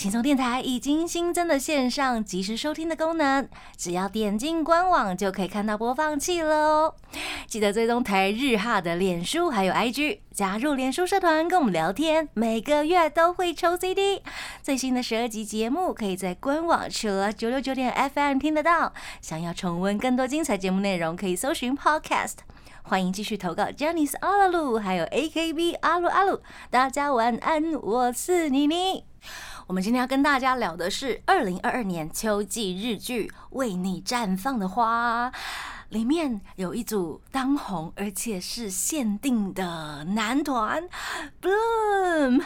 轻松电台已经新增了线上即时收听的功能，只要点进官网就可以看到播放器了哦。记得追踪台日哈的脸书还有 IG，加入脸书社团跟我们聊天，每个月都会抽 CD。最新的十二集节目可以在官网除了九六九点 FM 听得到。想要重温更多精彩节目内容，可以搜寻 Podcast。欢迎继续投稿 j a n n y s 阿鲁，还有 AKB 阿鲁阿鲁。大家晚安，我是妮妮。我们今天要跟大家聊的是二零二二年秋季日剧《为你绽放的花》，里面有一组当红而且是限定的男团 Bloom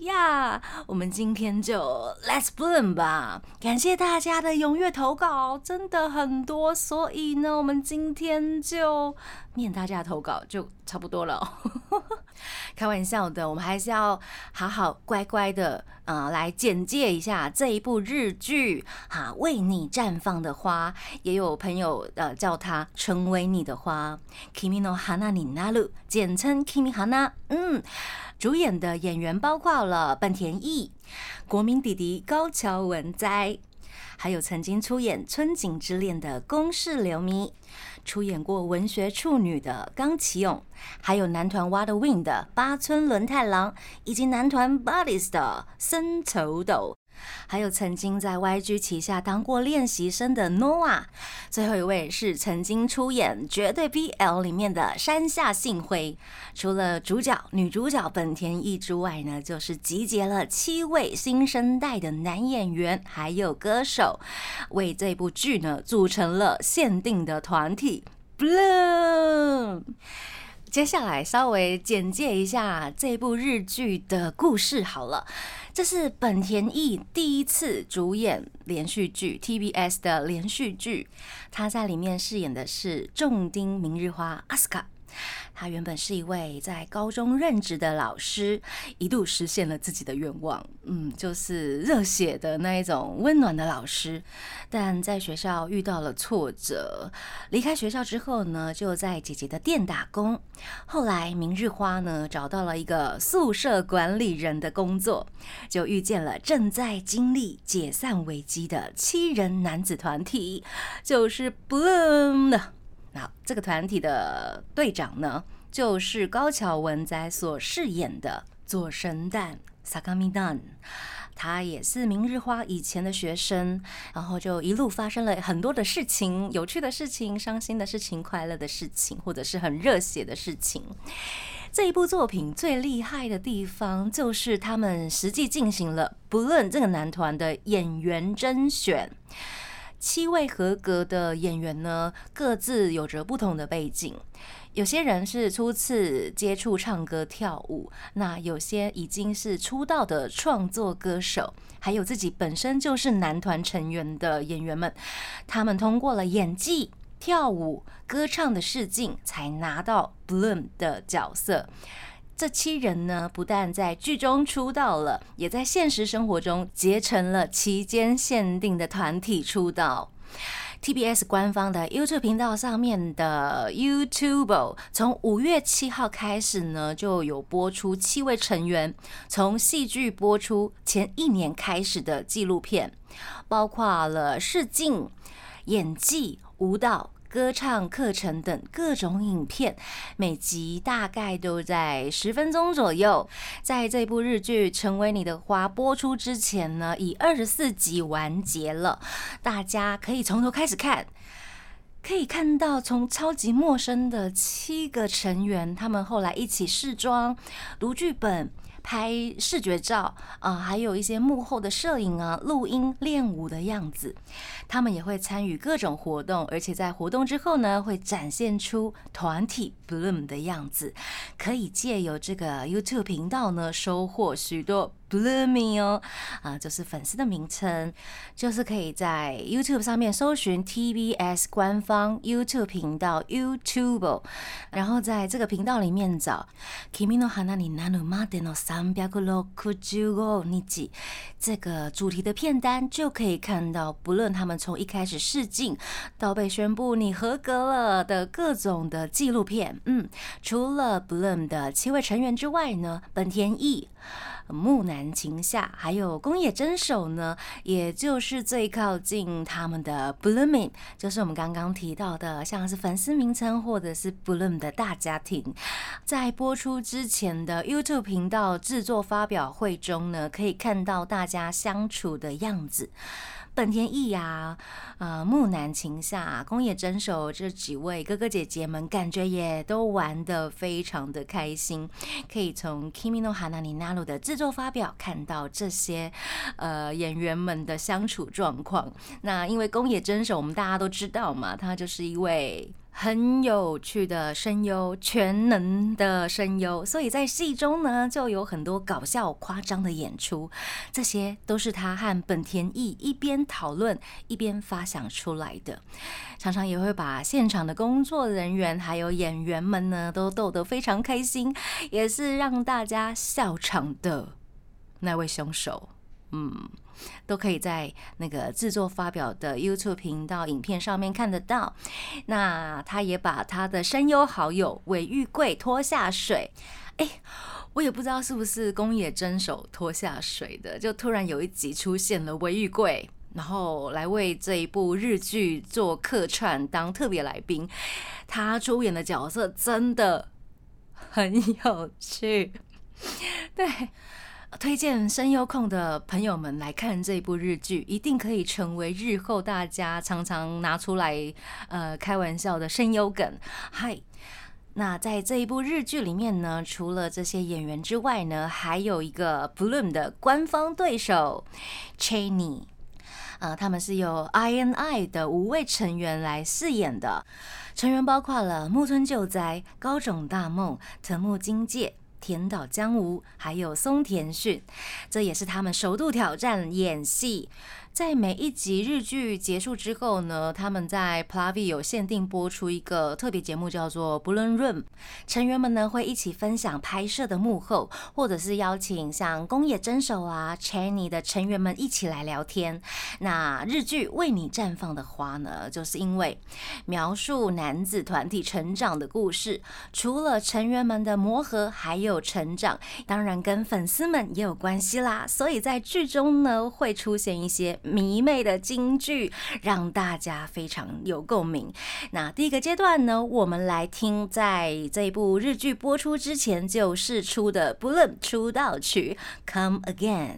呀。我们今天就 Let's Bloom 吧！感谢大家的踊跃投稿，真的很多，所以呢，我们今天就念大家的投稿就差不多了。开玩笑的，我们还是要好好乖乖的，呃，来简介一下这一部日剧哈，为你绽放的花，也有朋友呃叫它成为你的花，Kimi no Hana ni naru，简称 Kimi Hana。嗯，主演的演员包括了本田翼、国民弟弟高桥文哉，还有曾经出演《春景之恋》的宫室流弥。出演过文学处女的冈崎勇，还有男团 What Win 的八村伦太郎，以及男团 Bodies 的森丑斗。还有曾经在 YG 旗下当过练习生的 noa 最后一位是曾经出演《绝对 BL》里面的山下幸辉。除了主角、女主角本田翼之外呢，就是集结了七位新生代的男演员，还有歌手，为这部剧呢组成了限定的团体 Bloom。接下来稍微简介一下这部日剧的故事好了。这是本田翼第一次主演连续剧 TBS 的连续剧，他在里面饰演的是重丁明日花阿斯卡。他原本是一位在高中任职的老师，一度实现了自己的愿望，嗯，就是热血的那一种温暖的老师。但在学校遇到了挫折，离开学校之后呢，就在姐姐的店打工。后来明日花呢找到了一个宿舍管理人的工作，就遇见了正在经历解散危机的七人男子团体，就是 Bloom 的。那这个团体的队长呢，就是高桥文哉所饰演的左神蛋 Sakami Dan，他也是明日花以前的学生，然后就一路发生了很多的事情，有趣的事情、伤心的事情、快乐的事情，或者是很热血的事情。这一部作品最厉害的地方，就是他们实际进行了不论这个男团的演员甄选。七位合格的演员呢，各自有着不同的背景。有些人是初次接触唱歌跳舞，那有些已经是出道的创作歌手，还有自己本身就是男团成员的演员们。他们通过了演技、跳舞、歌唱的试镜，才拿到 Bloom 的角色。这七人呢，不但在剧中出道了，也在现实生活中结成了期间限定的团体出道。TBS 官方的 YouTube 频道上面的 YouTube 从五月七号开始呢，就有播出七位成员从戏剧播出前一年开始的纪录片，包括了试镜、演技、舞蹈。歌唱课程等各种影片，每集大概都在十分钟左右。在这部日剧《成为你的花》播出之前呢，以二十四集完结了。大家可以从头开始看，可以看到从超级陌生的七个成员，他们后来一起试妆、读剧本。拍视觉照啊，还有一些幕后的摄影啊、录音、练舞的样子，他们也会参与各种活动，而且在活动之后呢，会展现出团体 Bloom 的样子，可以借由这个 YouTube 频道呢，收获许多 Blooming 哦，啊，就是粉丝的名称，就是可以在 YouTube 上面搜寻 TBS 官方 YouTube 频道 YouTube，然后在这个频道里面找 Kimi no Hana ni Nanu Made no Sanbyakurokujugo Niji” 这个主题的片单，就可以看到，不论他们从一开始试镜到被宣布你合格了的各种的纪录片。嗯，除了 Bloom 的七位成员之外呢，本田翼。木南情下，还有宫野真守呢，也就是最靠近他们的 Blooming，就是我们刚刚提到的，像是粉丝名称或者是 Bloom 的大家庭，在播出之前的 YouTube 频道制作发表会中呢，可以看到大家相处的样子。本田翼呀，呃，木南晴夏、宫野真守这几位哥哥姐姐们，感觉也都玩得非常的开心。可以从 Kimi no Hana ni Naru 的制作发表看到这些呃演员们的相处状况。那因为宫野真守，我们大家都知道嘛，他就是一位。很有趣的声优，全能的声优，所以在戏中呢，就有很多搞笑、夸张的演出，这些都是他和本田翼一边讨论一边发想出来的。常常也会把现场的工作人员还有演员们呢，都逗得非常开心，也是让大家笑场的那位凶手。嗯。都可以在那个制作发表的 YouTube 频道影片上面看得到。那他也把他的声优好友尾玉贵拖下水，哎，我也不知道是不是宫野真守拖下水的，就突然有一集出现了尾玉贵，然后来为这一部日剧做客串当特别来宾。他出演的角色真的很有趣，对。推荐声优控的朋友们来看这部日剧，一定可以成为日后大家常常拿出来呃开玩笑的声优梗。嗨，那在这一部日剧里面呢，除了这些演员之外呢，还有一个 Bloom 的官方对手 Chaney，呃，他们是由 INI 的五位成员来饰演的，成员包括了木村救哉、高冢大梦、藤木金介。田岛江吾，还有松田迅，这也是他们首度挑战演戏。在每一集日剧结束之后呢，他们在 Plavi 有限定播出一个特别节目，叫做《不论 Room》，成员们呢会一起分享拍摄的幕后，或者是邀请像宫野真守啊、Channy 的成员们一起来聊天。那日剧《为你绽放的花》呢，就是因为描述男子团体成长的故事，除了成员们的磨合，还有成长，当然跟粉丝们也有关系啦。所以在剧中呢，会出现一些。迷妹的金句让大家非常有共鸣。那第一个阶段呢，我们来听在这部日剧播出之前就试出的 Bloom 出道曲《Come Again》。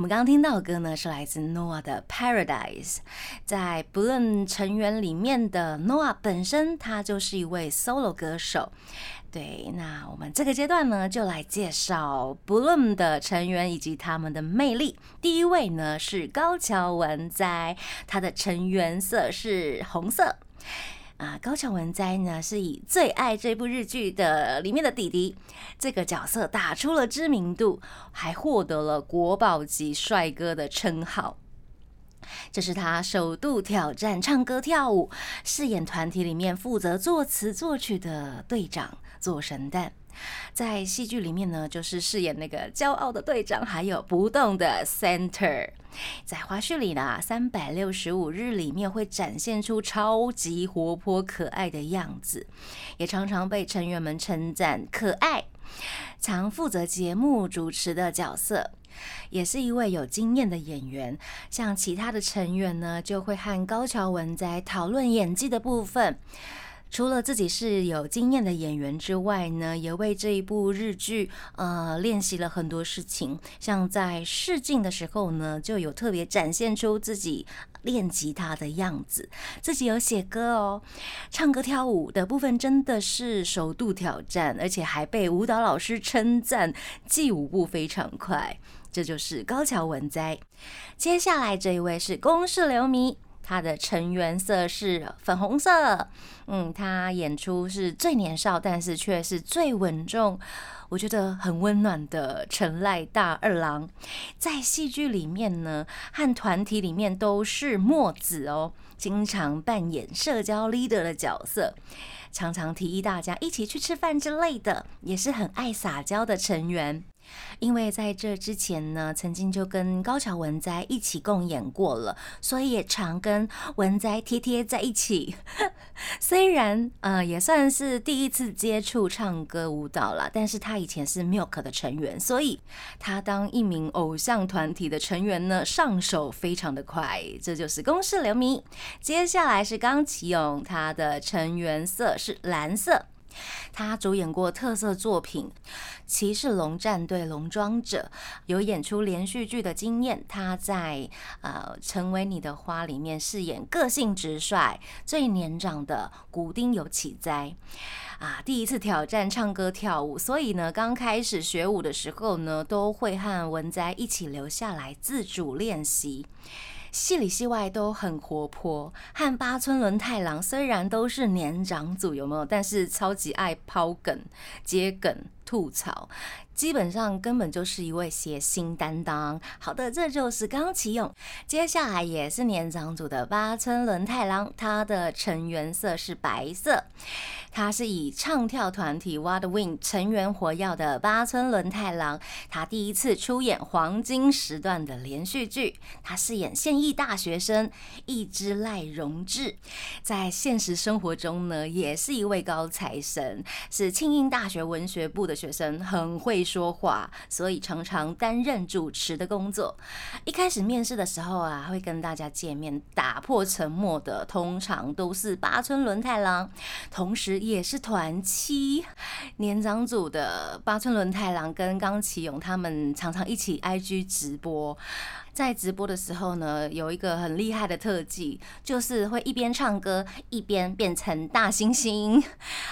我们刚刚听到的歌呢，是来自 Noah 的《Paradise》。在 Bloom 成员里面的 Noah 本身，他就是一位 solo 歌手。对，那我们这个阶段呢，就来介绍 Bloom 的成员以及他们的魅力。第一位呢是高桥文哉，他的成员色是红色。啊，高桥文哉呢是以最爱这部日剧的里面的弟弟这个角色打出了知名度，还获得了国宝级帅哥的称号。这是他首度挑战唱歌跳舞，饰演团体里面负责作词作曲的队长。做神蛋，在戏剧里面呢，就是饰演那个骄傲的队长，还有不动的 center。在花絮里呢，三百六十五日里面会展现出超级活泼可爱的样子，也常常被成员们称赞可爱。常负责节目主持的角色，也是一位有经验的演员。像其他的成员呢，就会和高桥文哉讨论演技的部分。除了自己是有经验的演员之外呢，也为这一部日剧呃练习了很多事情。像在试镜的时候呢，就有特别展现出自己练吉他的样子，自己有写歌哦，唱歌跳舞的部分真的是首度挑战，而且还被舞蹈老师称赞，记舞步非常快。这就是高桥文哉。接下来这一位是公式流迷。他的成员色是粉红色。嗯，他演出是最年少，但是却是最稳重，我觉得很温暖的陈赖大二郎。在戏剧里面呢，和团体里面都是墨子哦，经常扮演社交 leader 的角色。常常提议大家一起去吃饭之类的，也是很爱撒娇的成员。因为在这之前呢，曾经就跟高桥文哉一起共演过了，所以也常跟文哉贴贴在一起。虽然呃也算是第一次接触唱歌舞蹈了，但是他以前是 Milk 的成员，所以他当一名偶像团体的成员呢，上手非常的快。这就是公式流迷。接下来是冈崎勇，他的成员色是蓝色。他主演过特色作品《骑士龙战队龙装者》，有演出连续剧的经验。他在呃《成为你的花》里面饰演个性直率、最年长的古丁有启哉啊，第一次挑战唱歌跳舞，所以呢，刚开始学舞的时候呢，都会和文哉一起留下来自主练习。戏里戏外都很活泼，和八村伦太郎虽然都是年长组，有没有？但是超级爱抛梗、接梗、吐槽。基本上根本就是一位谐星担当。好的，这就是冈崎勇。接下来也是年长组的八村伦太郎，他的成员色是白色。他是以唱跳团体 WADWING 成员活跃的八村伦太郎。他第一次出演黄金时段的连续剧，他饰演现役大学生一之赖荣志。在现实生活中呢，也是一位高材生，是庆应大学文学部的学生，很会。说话，所以常常担任主持的工作。一开始面试的时候啊，会跟大家见面，打破沉默的通常都是八村轮太郎，同时也是团七年长组的八村轮太郎跟冈崎勇，他们常常一起 IG 直播。在直播的时候呢，有一个很厉害的特技，就是会一边唱歌一边变成大猩猩。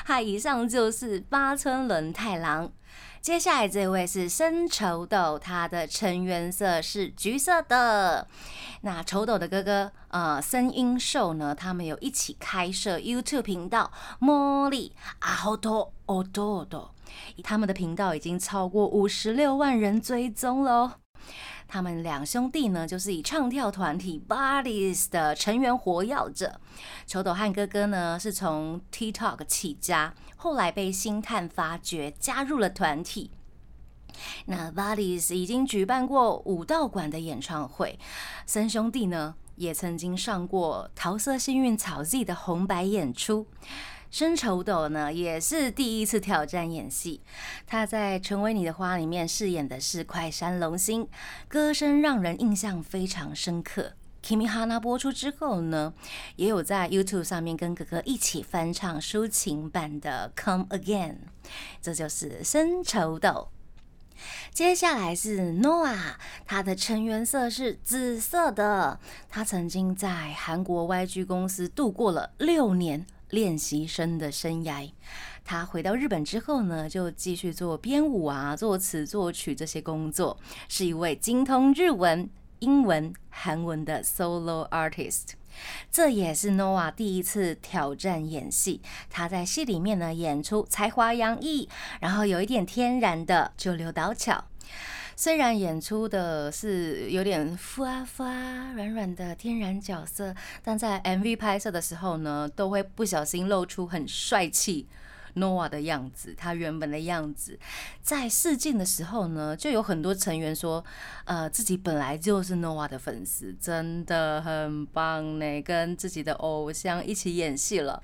嗨，以上就是八村轮太郎。接下来这位是深丑斗，他的成员色是橘色的。那丑斗的哥哥，呃，森英寿呢，他们有一起开设 YouTube 频道，茉莉阿好多哦多多，他们的频道已经超过五十六万人追踪喽。他们两兄弟呢，就是以唱跳团体 Bodies 的成员活跃着。丑斗和哥哥呢，是从 TikTok 起家，后来被星探发掘，加入了团体。那 Bodies 已经举办过武道馆的演唱会，三兄弟呢，也曾经上过桃色幸运草 Z 的红白演出。深丑斗呢，也是第一次挑战演戏。他在《成为你的花》里面饰演的是快山龙星，歌声让人印象非常深刻。Kimi Hana 播出之后呢，也有在 YouTube 上面跟哥哥一起翻唱抒情版的《Come Again》。这就是深丑斗。接下来是 Noah，他的成员色是紫色的。他曾经在韩国 YG 公司度过了六年。练习生的生涯，他回到日本之后呢，就继续做编舞啊、作词作曲这些工作，是一位精通日文、英文、韩文的 solo artist。这也是 Noah 第一次挑战演戏，他在戏里面呢演出才华洋溢，然后有一点天然的九流倒巧。虽然演出的是有点浮啊浮啊软软的天然角色，但在 MV 拍摄的时候呢，都会不小心露出很帅气。Nova 的样子，他原本的样子，在试镜的时候呢，就有很多成员说，呃，自己本来就是 Nova 的粉丝，真的很棒呢，跟自己的偶像一起演戏了。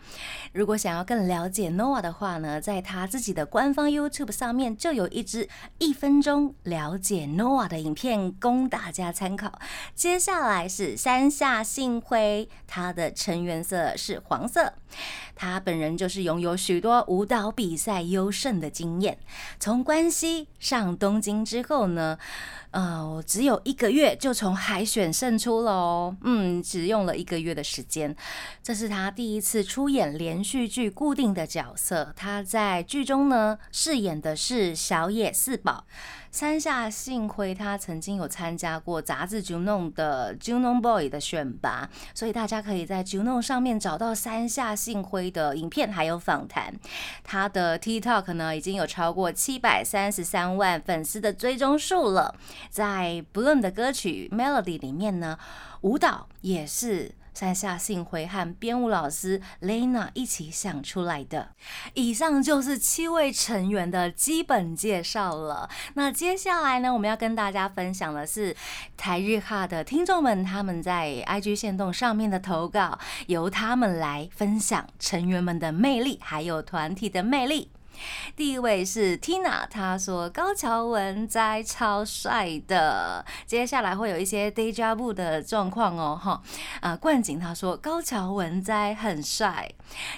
如果想要更了解 Nova 的话呢，在他自己的官方 YouTube 上面就有一支一分钟了解 Nova 的影片供大家参考。接下来是山下幸辉，他的成员色是黄色，他本人就是拥有许多无舞蹈比赛优胜的经验。从关西上东京之后呢，呃，我只有一个月就从海选胜出了哦，嗯，只用了一个月的时间。这是他第一次出演连续剧固定的角色，他在剧中呢饰演的是小野四宝。山下幸辉他曾经有参加过杂志 Juno 的 Juno Boy 的选拔，所以大家可以在 Juno 上面找到山下幸辉的影片还有访谈。他的 TikTok 呢已经有超过七百三十三万粉丝的追踪数了。在 Bloom 的歌曲 Melody 里面呢，舞蹈也是。山下幸辉和编舞老师 Lena 一起想出来的。以上就是七位成员的基本介绍了。那接下来呢，我们要跟大家分享的是台日哈的听众们他们在 IG 线动上面的投稿，由他们来分享成员们的魅力，还有团体的魅力。第一位是 Tina，她说高桥文哉超帅的。接下来会有一些 Dayjob 的状况哦，哈啊，冠景他说高桥文哉很帅。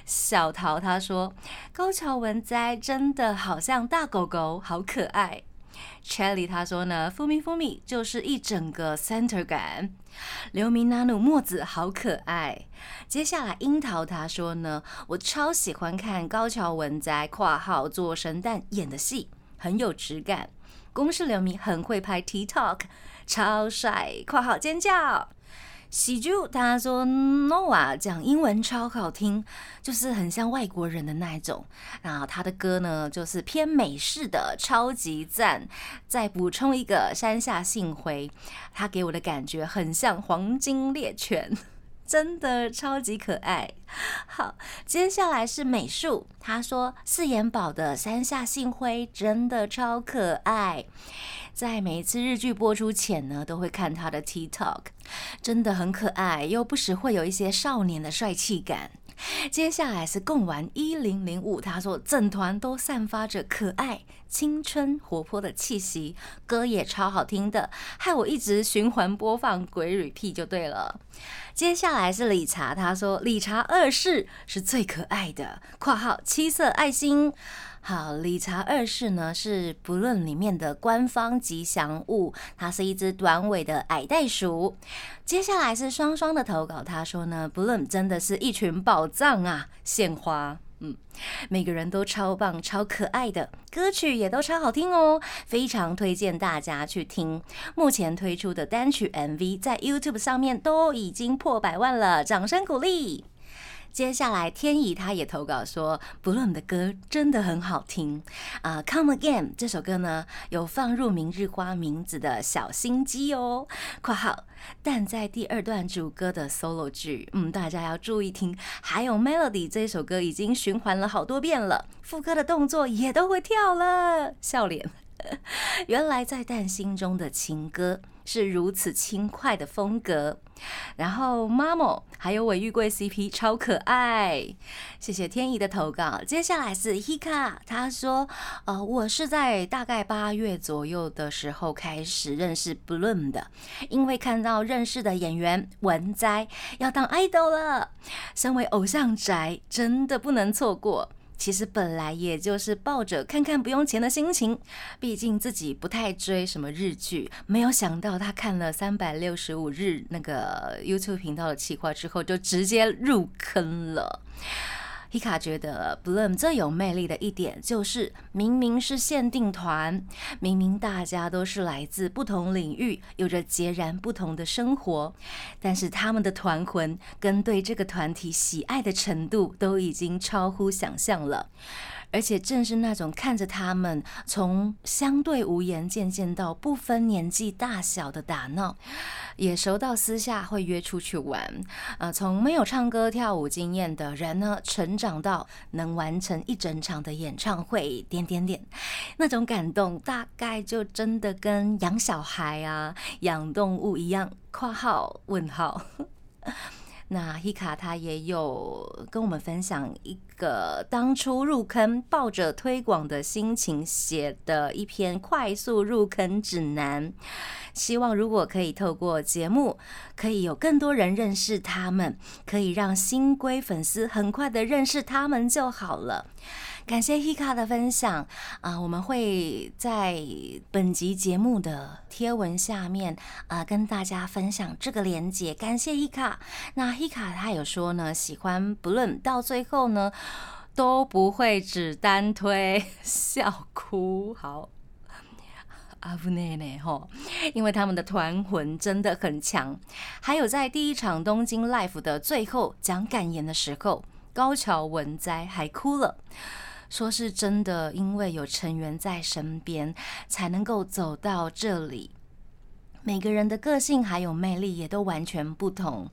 小桃他说高桥文哉真的好像大狗狗，好可爱。Cherry 他说呢，Fumi Fumi 就是一整个 center 感。刘明娜努墨子好可爱。接下来樱桃他说呢，我超喜欢看高桥文哉（括号做神蛋）演的戏，很有质感。公式刘明很会拍 TikTok，超帅（括号尖叫）。喜珠他说 noa 讲英文超好听，就是很像外国人的那一种。然后他的歌呢，就是偏美式的，超级赞。再补充一个山下幸辉，他给我的感觉很像黄金猎犬，真的超级可爱。好，接下来是美术，他说四眼宝的山下幸辉真的超可爱。在每次日剧播出前呢，都会看他的 TikTok，真的很可爱，又不时会有一些少年的帅气感。接下来是共玩一零零五，他说整团都散发着可爱、青春、活泼的气息，歌也超好听的，害我一直循环播放鬼 repeat 就对了。接下来是理查，他说理查二世是最可爱的（括号七色爱心）。好，理查二世呢是不论里面的官方吉祥物，它是一只短尾的矮袋鼠。接下来是双双的投稿，他说呢，不论真的是一群宝藏啊，献花，嗯，每个人都超棒、超可爱的，歌曲也都超好听哦，非常推荐大家去听。目前推出的单曲 MV 在 YouTube 上面都已经破百万了，掌声鼓励。接下来，天意他也投稿说，Bloom 的歌真的很好听啊，《Come Again》这首歌呢，有放入明日花名字的小心机哦。括号，但在第二段主歌的 solo 句，嗯，大家要注意听。还有 Melody 这首歌已经循环了好多遍了，副歌的动作也都会跳了，笑脸。原来在淡心中的情歌。是如此轻快的风格，然后 Mamo 还有韦玉贵 CP 超可爱，谢谢天怡的投稿。接下来是 Hika，他说，呃，我是在大概八月左右的时候开始认识 Bloom 的，因为看到认识的演员文哉要当 idol 了，身为偶像宅，真的不能错过。其实本来也就是抱着看看不用钱的心情，毕竟自己不太追什么日剧，没有想到他看了三百六十五日那个 YouTube 频道的企划之后，就直接入坑了。皮卡觉得 Bloom 最有魅力的一点就是，明明是限定团，明明大家都是来自不同领域，有着截然不同的生活，但是他们的团魂跟对这个团体喜爱的程度都已经超乎想象了。而且正是那种看着他们从相对无言渐渐到不分年纪大小的打闹，也熟到私下会约出去玩，呃，从没有唱歌跳舞经验的人呢，成长到能完成一整场的演唱会，点点点，那种感动大概就真的跟养小孩啊、养动物一样。括号问号。那 Hika 他也有跟我们分享一个当初入坑抱着推广的心情写的一篇快速入坑指南，希望如果可以透过节目，可以有更多人认识他们，可以让新规粉丝很快的认识他们就好了。感谢 Hika 的分享啊！我们会在本集节目的贴文下面啊，跟大家分享这个连接。感谢 Hika。那 Hika 他有说呢，喜欢不论到最后呢，都不会只单推，笑哭。好，阿布内内吼，因为他们的团魂真的很强。还有在第一场东京 Life 的最后讲感言的时候。高桥文哉还哭了，说是真的，因为有成员在身边，才能够走到这里。每个人的个性还有魅力也都完全不同，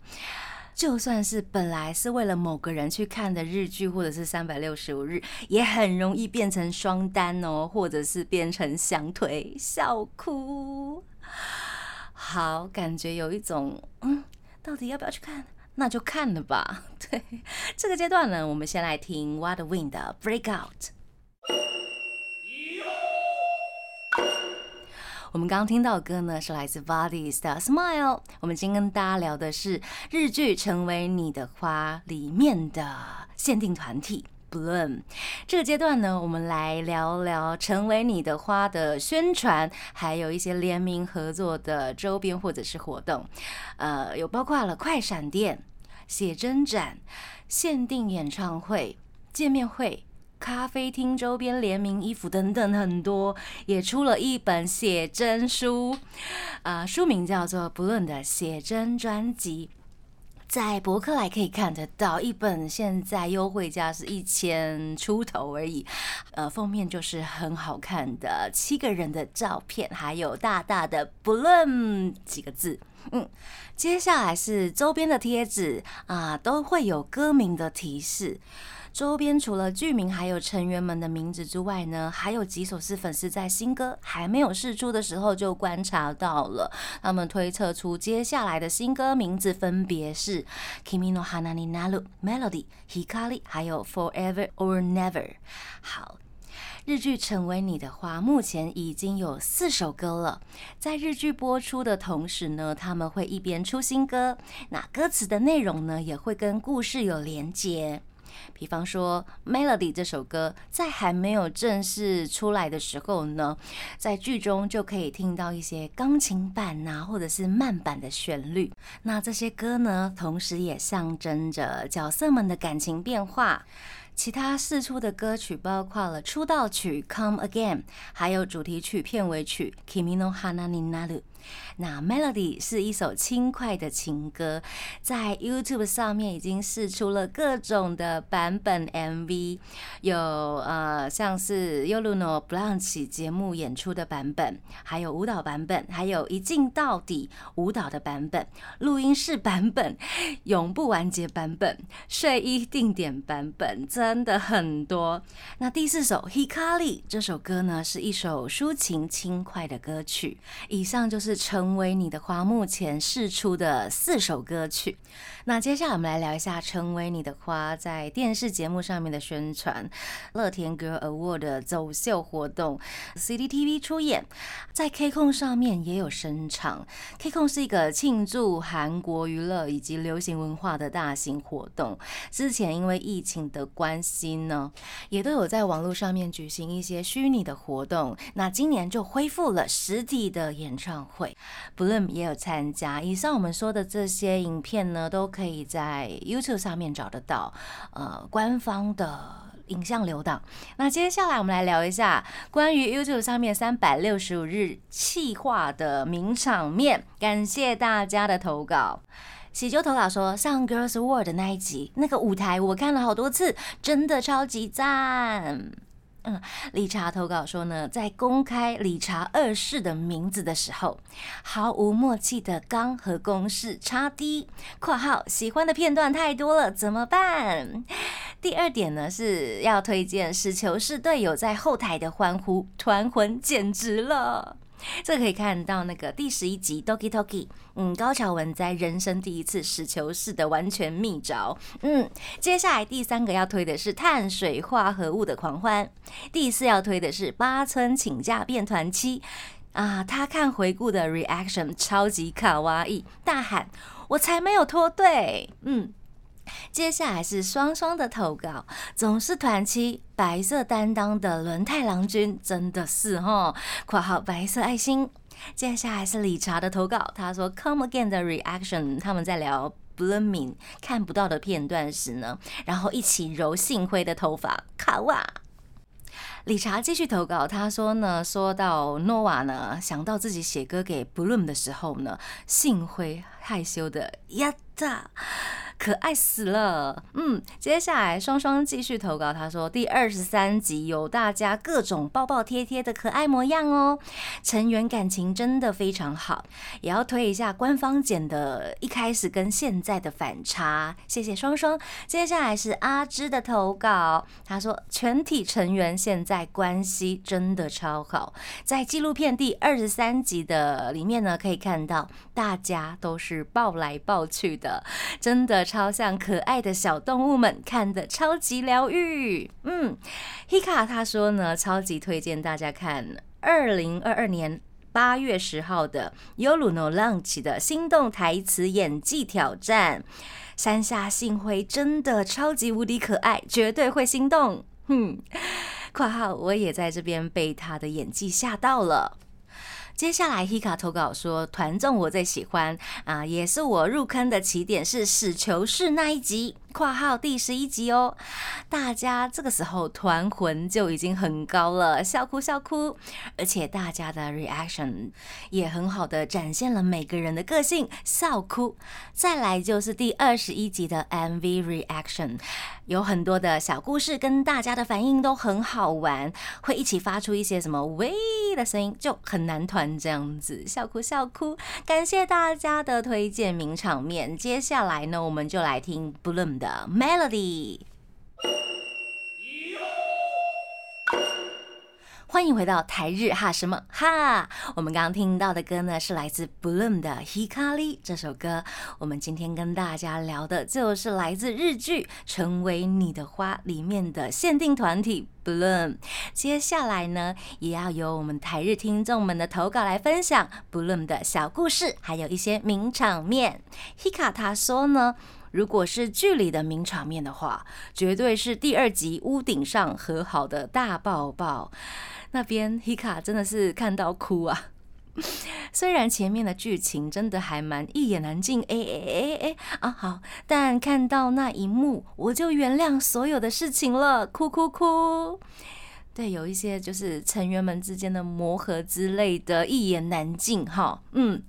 就算是本来是为了某个人去看的日剧，或者是三百六十五日，也很容易变成双单哦，或者是变成相推笑哭。好，感觉有一种，嗯，到底要不要去看？那就看了吧。对，这个阶段呢，我们先来听 What Wind 的 Breakout。我们刚刚听到的歌呢，是来自 Bodies 的 Smile。我们今天跟大家聊的是日剧《成为你的花》里面的限定团体。Bloom 这个阶段呢，我们来聊聊成为你的花的宣传，还有一些联名合作的周边或者是活动，呃，有包括了快闪店、写真展、限定演唱会、见面会、咖啡厅周边联名衣服等等很多，也出了一本写真书，啊，书名叫做《Bloom 的写真专辑》。在博客来可以看得到一本，现在优惠价是一千出头而已。呃，封面就是很好看的七个人的照片，还有大大的 “bloom” 几个字。嗯，接下来是周边的贴纸啊，都会有歌名的提示。周边除了剧名还有成员们的名字之外呢，还有几首是粉丝在新歌还没有试出的时候就观察到了。他们推测出接下来的新歌名字分别是 Kimi no Hana ni Naru Melody Hikari，还有 Forever or Never。好，日剧《成为你的花》目前已经有四首歌了。在日剧播出的同时呢，他们会一边出新歌，那歌词的内容呢也会跟故事有连接。比方说《Melody》这首歌，在还没有正式出来的时候呢，在剧中就可以听到一些钢琴版呐，或者是慢版的旋律。那这些歌呢，同时也象征着角色们的感情变化。其他四出的歌曲包括了出道曲《Come Again》，还有主题曲、片尾曲《Kimi no Hana ni Naru》。那 Melody 是一首轻快的情歌，在 YouTube 上面已经试出了各种的版本 MV，有呃像是 Yoluno Blanche 节目演出的版本，还有舞蹈版本，还有一镜到底舞蹈的版本，录音室版本，永不完结版本，睡衣定点版本，真的很多。那第四首 Hikari 这首歌呢，是一首抒情轻快的歌曲。以上就是。成为你的花目前试出的四首歌曲，那接下来我们来聊一下成为你的花在电视节目上面的宣传。乐天 Girl Award 的走秀活动，CCTV 出演，在 K 控上面也有声场。K 控是一个庆祝韩国娱乐以及流行文化的大型活动。之前因为疫情的关系呢，也都有在网络上面举行一些虚拟的活动。那今年就恢复了实体的演唱会。Bloom 也有参加。以上我们说的这些影片呢，都可以在 YouTube 上面找得到，呃，官方的影像流档。那接下来我们来聊一下关于 YouTube 上面三百六十五日气化的名场面。感谢大家的投稿。喜酒投稿说，上 Girls World 那一集那个舞台我看了好多次，真的超级赞。嗯，理查投稿说呢，在公开理查二世的名字的时候，毫无默契的刚和公式差低括号喜欢的片段太多了，怎么办？）第二点呢，是要推荐史球士队友在后台的欢呼，团魂简直了。这可以看到那个第十一集 Doki Toki，嗯，高桥文在人生第一次使球式的完全秘招，嗯，接下来第三个要推的是碳水化合物的狂欢，第四要推的是八村请假变团七，啊，他看回顾的 reaction 超级卡哇伊，大喊我才没有脱队，嗯。接下来是双双的投稿，总是团七白色担当的轮太郎君，真的是哈（括号白色爱心）。接下来是理查的投稿，他说《Come Again》的 reaction，他们在聊 Blooming 看不到的片段时呢，然后一起揉幸辉的头发，卡哇。理查继续投稿，他说呢，说到 Nova 呢，想到自己写歌给 Bloom 的时候呢，幸辉害羞的呀哒。可爱死了，嗯，接下来双双继续投稿，他说第二十三集有大家各种抱抱贴贴的可爱模样哦，成员感情真的非常好，也要推一下官方剪的一开始跟现在的反差，谢谢双双。接下来是阿芝的投稿，他说全体成员现在关系真的超好，在纪录片第二十三集的里面呢，可以看到大家都是抱来抱去的，真的。超像可爱的小动物们，看的超级疗愈。嗯，Hika 他说呢，超级推荐大家看二零二二年八月十号的 Yoluno lunch 的心动台词演技挑战。山下幸辉真的超级无敌可爱，绝对会心动。哼，括号我也在这边被他的演技吓到了。接下来，Hika 投稿说，团众我最喜欢啊，也是我入坑的起点是死囚室那一集。括号第十一集哦，大家这个时候团魂就已经很高了，笑哭笑哭，而且大家的 reaction 也很好的展现了每个人的个性，笑哭。再来就是第二十一集的 MV reaction，有很多的小故事跟大家的反应都很好玩，会一起发出一些什么喂的声音，就很难团这样子，笑哭笑哭。感谢大家的推荐名场面，接下来呢，我们就来听 Bloom。的 melody，欢迎回到台日哈什么哈？我们刚刚听到的歌呢，是来自 Bloom 的 Hikari 这首歌。我们今天跟大家聊的就是来自日剧《成为你的花》里面的限定团体 Bloom。接下来呢，也要由我们台日听众们的投稿来分享 Bloom 的小故事，还有一些名场面。Hika 他说呢。如果是剧里的名场面的话，绝对是第二集屋顶上和好的大抱抱，那边 Hika 真的是看到哭啊！虽然前面的剧情真的还蛮一言难尽，哎哎哎哎啊好，但看到那一幕，我就原谅所有的事情了，哭哭哭。对，有一些就是成员们之间的磨合之类的，一言难尽哈，嗯。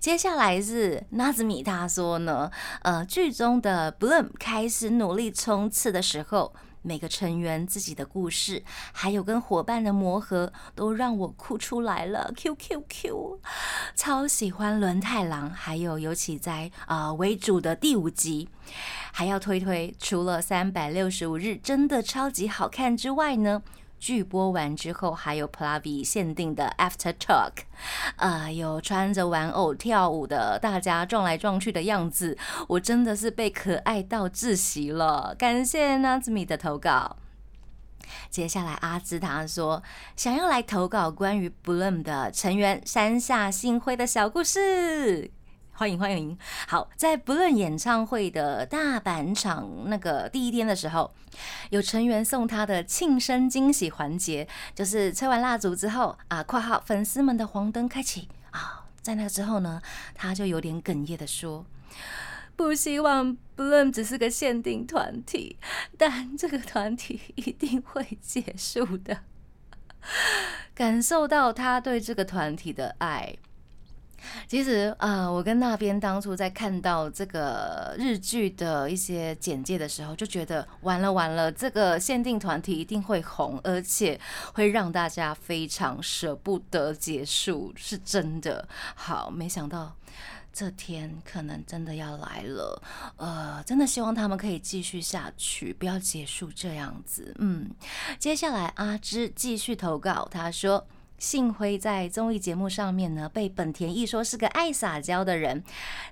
接下来是纳兹米，他说呢，呃，剧中的 Bloom 开始努力冲刺的时候，每个成员自己的故事，还有跟伙伴的磨合，都让我哭出来了。Q Q Q，超喜欢轮太郎，还有尤其在啊为主的第五集，还要推推，除了三百六十五日真的超级好看之外呢。剧播完之后，还有 Plavi 限定的 After Talk，啊，有穿着玩偶跳舞的大家撞来撞去的样子，我真的是被可爱到窒息了。感谢 Nazmi 的投稿。接下来阿兹他说想要来投稿关于 Bloom 的成员山下幸辉的小故事。欢迎欢迎，好，在不论演唱会的大阪场那个第一天的时候，有成员送他的庆生惊喜环节，就是吹完蜡烛之后啊，括号粉丝们的黄灯开启。啊，在那之后呢，他就有点哽咽的说，不希望不论只是个限定团体，但这个团体一定会结束的，感受到他对这个团体的爱。其实啊，我跟那边当初在看到这个日剧的一些简介的时候，就觉得完了完了，这个限定团体一定会红，而且会让大家非常舍不得结束，是真的。好，没想到这天可能真的要来了，呃，真的希望他们可以继续下去，不要结束这样子。嗯，接下来阿芝继续投稿，他说。幸辉在综艺节目上面呢，被本田一说是个爱撒娇的人。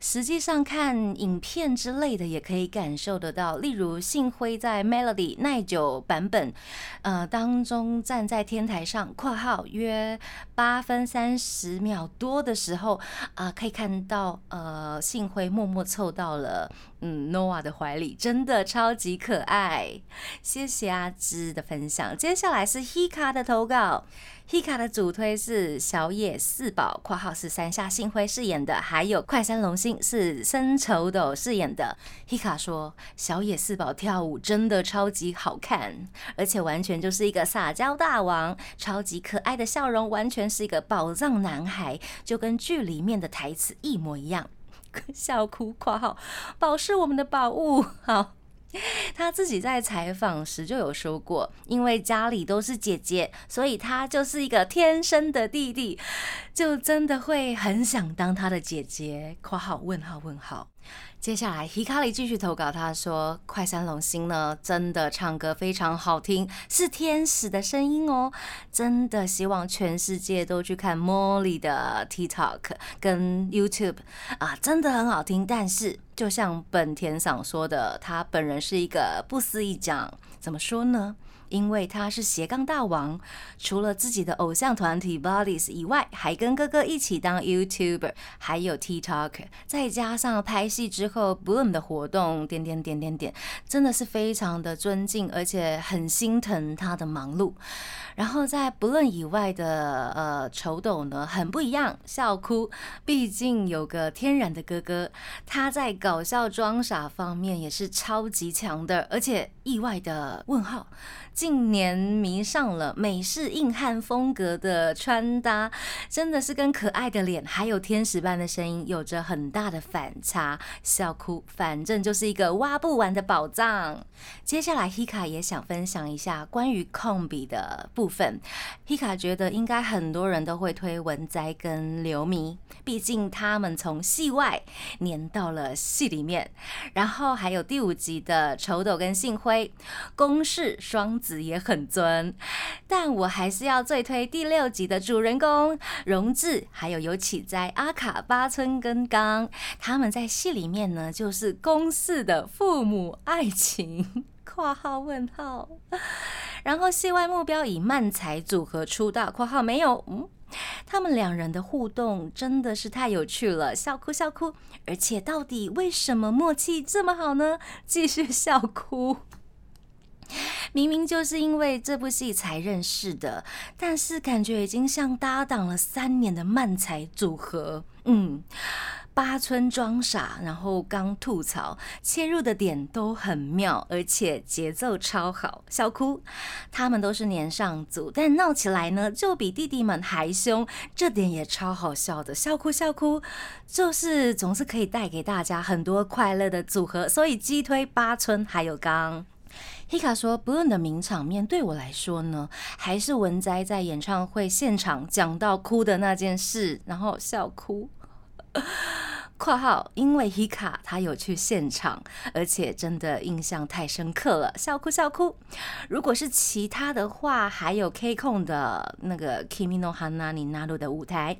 实际上看影片之类的，也可以感受得到。例如幸辉在 Melody 耐久版本，呃当中站在天台上（括号约八分三十秒多的时候），啊，可以看到呃幸辉默默凑到了。嗯 Nova 的怀里真的超级可爱。谢谢阿芝的分享。接下来是 Hika 的投稿。Hika 的主推是小野四宝（括号是山下幸辉饰演的），还有快山龙星是森丑斗饰演的。Hika 说，小野四宝跳舞真的超级好看，而且完全就是一个撒娇大王，超级可爱的笑容，完全是一个宝藏男孩，就跟剧里面的台词一模一样。笑哭（括号宝是我们的宝物）好。他自己在采访时就有说过，因为家里都是姐姐，所以他就是一个天生的弟弟，就真的会很想当他的姐姐。（括号问号问号）接下来，Hikari 继续投稿，他说：“快三龙星呢，真的唱歌非常好听，是天使的声音哦，真的希望全世界都去看 Molly 的 TikTok 跟 YouTube 啊，真的很好听。但是，就像本田赏说的，他本人是一个不思议讲，怎么说呢？”因为他是斜杠大王，除了自己的偶像团体 Bodies 以外，还跟哥哥一起当 YouTuber，还有 TikTok，再加上拍戏之后 Bloom 的活动，点点点点点，真的是非常的尊敬，而且很心疼他的忙碌。然后在 Bloom 以外的呃丑斗呢，很不一样，笑哭，毕竟有个天然的哥哥，他在搞笑装傻方面也是超级强的，而且意外的问号。近年迷上了美式硬汉风格的穿搭，真的是跟可爱的脸还有天使般的声音有着很大的反差。笑哭，反正就是一个挖不完的宝藏。接下来，Hika 也想分享一下关于控笔的部分。Hika 觉得应该很多人都会推文哉跟流迷，毕竟他们从戏外粘到了戏里面。然后还有第五集的丑斗跟幸辉，公式双。子也很尊，但我还是要最推第六集的主人公荣治，还有尤其在阿卡巴村跟刚，他们在戏里面呢就是公式的父母爱情（ 括号问号）。然后戏外目标以漫才组合出道（括号没有）。嗯，他们两人的互动真的是太有趣了，笑哭笑哭。而且到底为什么默契这么好呢？继续笑哭。明明就是因为这部戏才认识的，但是感觉已经像搭档了三年的漫才组合。嗯，八村装傻，然后刚吐槽，切入的点都很妙，而且节奏超好。笑哭，他们都是年上组，但闹起来呢就比弟弟们还凶，这点也超好笑的。笑哭笑哭，就是总是可以带给大家很多快乐的组合，所以击推八村还有刚。Hika 说：“不论的名场面对我来说呢，还是文哉在演唱会现场讲到哭的那件事，然后笑哭。” 括号，因为 Hika 他有去现场，而且真的印象太深刻了，笑哭笑哭。如果是其他的话，还有 K 控的那个 Kimino Hanani Naru 的舞台，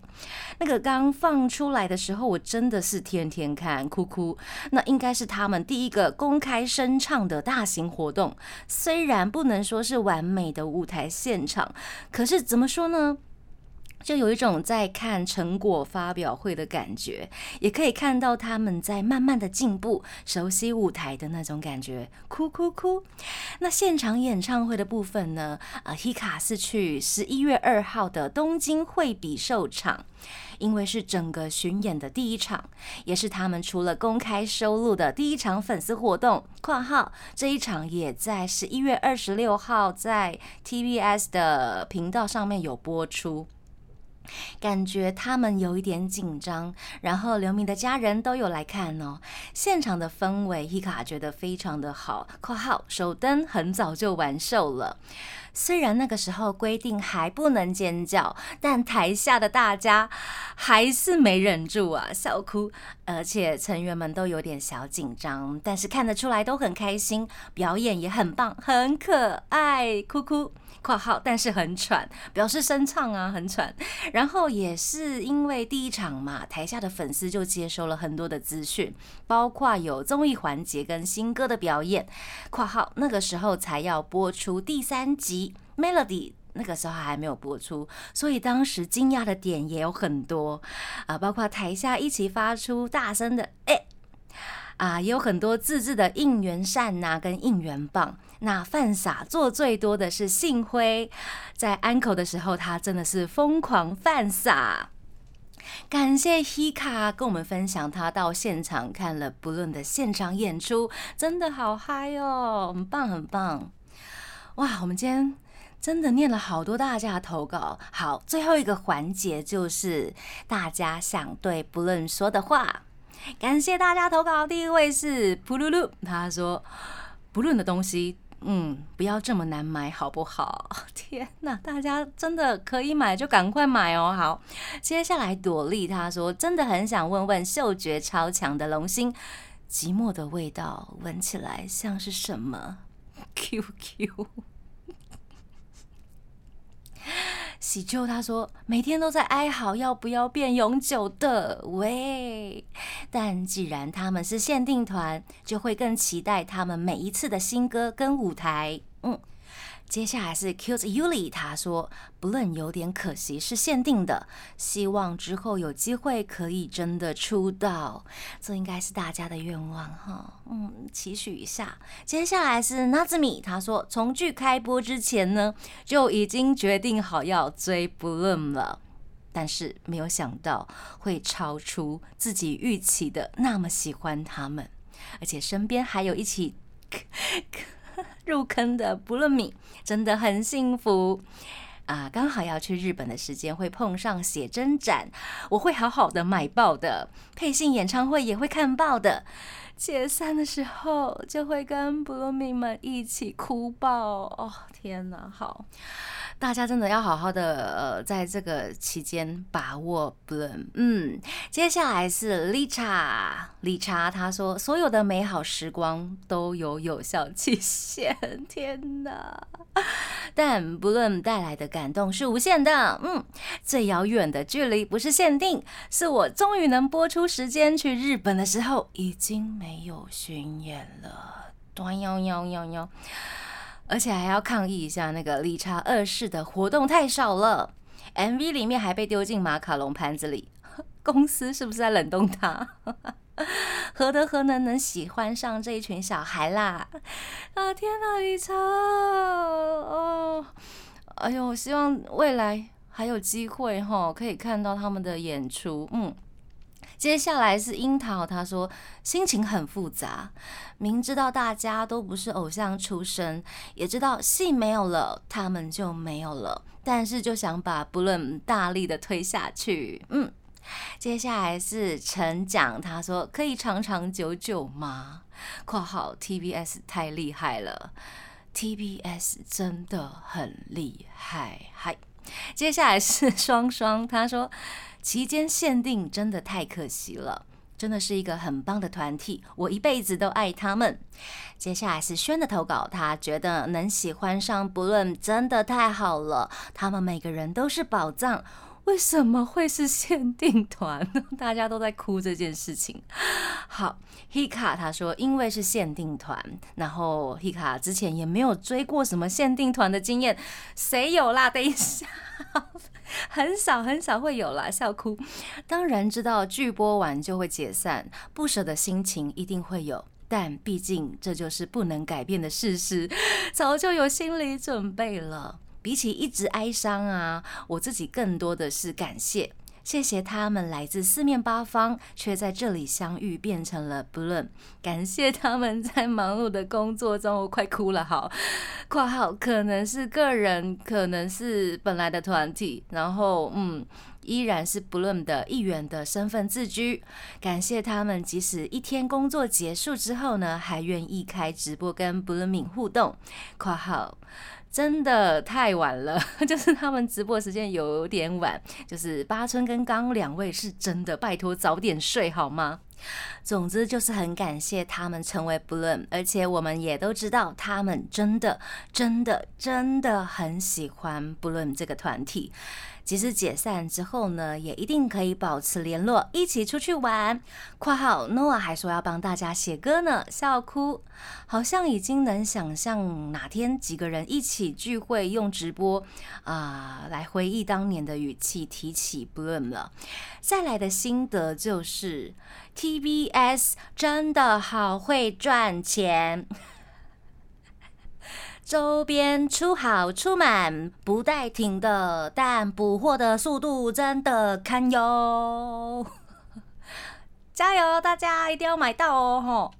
那个刚放出来的时候，我真的是天天看，哭哭。那应该是他们第一个公开声唱的大型活动，虽然不能说是完美的舞台现场，可是怎么说呢？就有一种在看成果发表会的感觉，也可以看到他们在慢慢的进步，熟悉舞台的那种感觉。哭哭哭！那现场演唱会的部分呢？啊，Hika 是去十一月二号的东京会比寿场，因为是整个巡演的第一场，也是他们除了公开收录的第一场粉丝活动。括号这一场也在十一月二十六号在 TBS 的频道上面有播出。感觉他们有一点紧张，然后刘明的家人都有来看哦。现场的氛围，伊卡觉得非常的好。（括号首登很早就完售了，虽然那个时候规定还不能尖叫，但台下的大家还是没忍住啊，笑哭。而且成员们都有点小紧张，但是看得出来都很开心，表演也很棒，很可爱，哭哭。括号，但是很喘，表示声唱啊很喘。然后也是因为第一场嘛，台下的粉丝就接收了很多的资讯，包括有综艺环节跟新歌的表演。括号那个时候才要播出第三集，Melody 那个时候还没有播出，所以当时惊讶的点也有很多啊，包括台下一起发出大声的哎。啊，也有很多自制的应援扇呐，跟应援棒。那犯傻做最多的是幸辉，在安口的时候，他真的是疯狂犯傻。感谢 Hika 跟我们分享他到现场看了不论的现场演出，真的好嗨哦，很棒很棒。哇，我们今天真的念了好多大家的投稿。好，最后一个环节就是大家想对不论说的话。感谢大家投稿，第一位是噗噜噜，他说不论的东西。嗯，不要这么难买，好不好？天哪，大家真的可以买就赶快买哦。好，接下来朵莉她说，真的很想问问嗅觉超强的龙星，寂寞的味道闻起来像是什么？QQ。喜旧他说每天都在哀嚎要不要变永久的喂，但既然他们是限定团，就会更期待他们每一次的新歌跟舞台。嗯。接下来是 Cute Yuli，他说不论有点可惜是限定的，希望之后有机会可以真的出道，这应该是大家的愿望哈，嗯，期许一下。接下来是 Nazmi，他说从剧开播之前呢就已经决定好要追 Bloom 了，但是没有想到会超出自己预期的那么喜欢他们，而且身边还有一起。入坑的不论米真的很幸福啊！刚好要去日本的时间会碰上写真展，我会好好的买爆的。配信演唱会也会看爆的。解散的时候就会跟不论米们一起哭爆哦！天哪，好。大家真的要好好的呃，在这个期间把握 Bloom。嗯，接下来是 Licha，理查他说所有的美好时光都有有效期限。天哪！但 Bloom 带来的感动是无限的。嗯，最遥远的距离不是限定，是我终于能播出时间去日本的时候，已经没有巡演了。端幺幺幺幺。而且还要抗议一下那个理查二世的活动太少了，MV 里面还被丢进马卡龙盘子里，公司是不是在冷冻他？何德何能能喜欢上这一群小孩啦？啊天哪，理查！哦，哎呦，希望未来还有机会哈，可以看到他们的演出，嗯。接下来是樱桃，他说心情很复杂，明知道大家都不是偶像出身，也知道戏没有了，他们就没有了，但是就想把不论大力的推下去。嗯，接下来是陈讲，他说可以长长久久吗？（括号 TBS 太厉害了，TBS 真的很厉害。）嗨，接下来是双双，他说。期间限定真的太可惜了，真的是一个很棒的团体，我一辈子都爱他们。接下来是轩的投稿，他觉得能喜欢上不论真的太好了，他们每个人都是宝藏，为什么会是限定团？大家都在哭这件事情。好，Hika 他说因为是限定团，然后 Hika 之前也没有追过什么限定团的经验，谁有啦？等一下。很少很少会有啦，笑哭。当然知道剧播完就会解散，不舍的心情一定会有，但毕竟这就是不能改变的事实，早就有心理准备了。比起一直哀伤啊，我自己更多的是感谢。谢谢他们来自四面八方，却在这里相遇，变成了 Bloom。感谢他们在忙碌的工作中，我快哭了。好，括号可能是个人，可能是本来的团体，然后嗯，依然是 Bloom 的一员的身份自居。感谢他们，即使一天工作结束之后呢，还愿意开直播跟 Blooming 互动。括号。真的太晚了，就是他们直播时间有点晚，就是八村跟刚两位是真的，拜托早点睡好吗？总之就是很感谢他们成为 Bloom，而且我们也都知道他们真的真的真的很喜欢 Bloom 这个团体。即使解散之后呢，也一定可以保持联络，一起出去玩。括号 Noah 还说要帮大家写歌呢，笑哭。好像已经能想象哪天几个人一起聚会，用直播啊来回忆当年的语气提起 Bloom 了。再来的心得就是。TBS 真的好会赚钱，周边出好出满，不带停的，但补货的速度真的堪忧。加油，大家一定要买到哦！吼，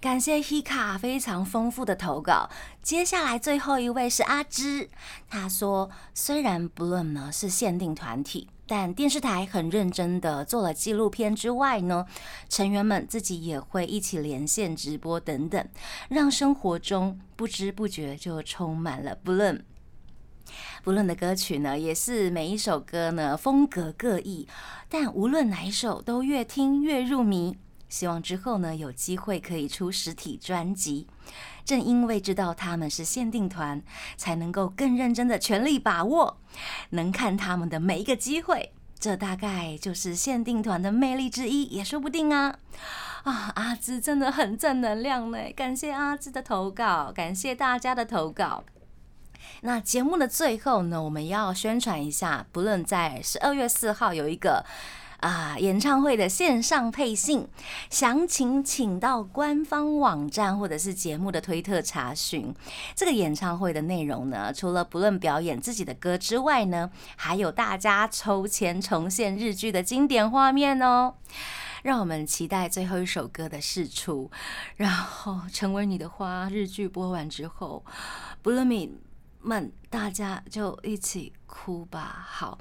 感谢 Hika 非常丰富的投稿。接下来最后一位是阿芝，他说：虽然 Bloom 呢是限定团体，但电视台很认真的做了纪录片之外呢，成员们自己也会一起连线直播等等，让生活中不知不觉就充满了 Bloom。不论的歌曲呢，也是每一首歌呢风格各异，但无论哪一首都越听越入迷。希望之后呢有机会可以出实体专辑。正因为知道他们是限定团，才能够更认真的全力把握，能看他们的每一个机会。这大概就是限定团的魅力之一，也说不定啊！啊，阿芝真的很正能量呢，感谢阿芝的投稿，感谢大家的投稿。那节目的最后呢，我们要宣传一下，不论在十二月四号有一个啊演唱会的线上配信，详情请到官方网站或者是节目的推特查询。这个演唱会的内容呢，除了不论表演自己的歌之外呢，还有大家抽签重现日剧的经典画面哦。让我们期待最后一首歌的释出，然后成为你的花日剧播完之后，不论你。们，大家就一起哭吧。好，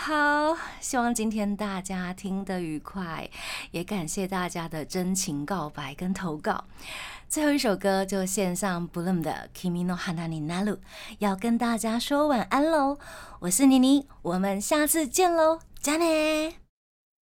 好，希望今天大家听得愉快，也感谢大家的真情告白跟投稿。最后一首歌就献上 Bloom 的 Kimi no Hanani Naru，要跟大家说晚安喽。我是妮妮，我们下次见喽，加内。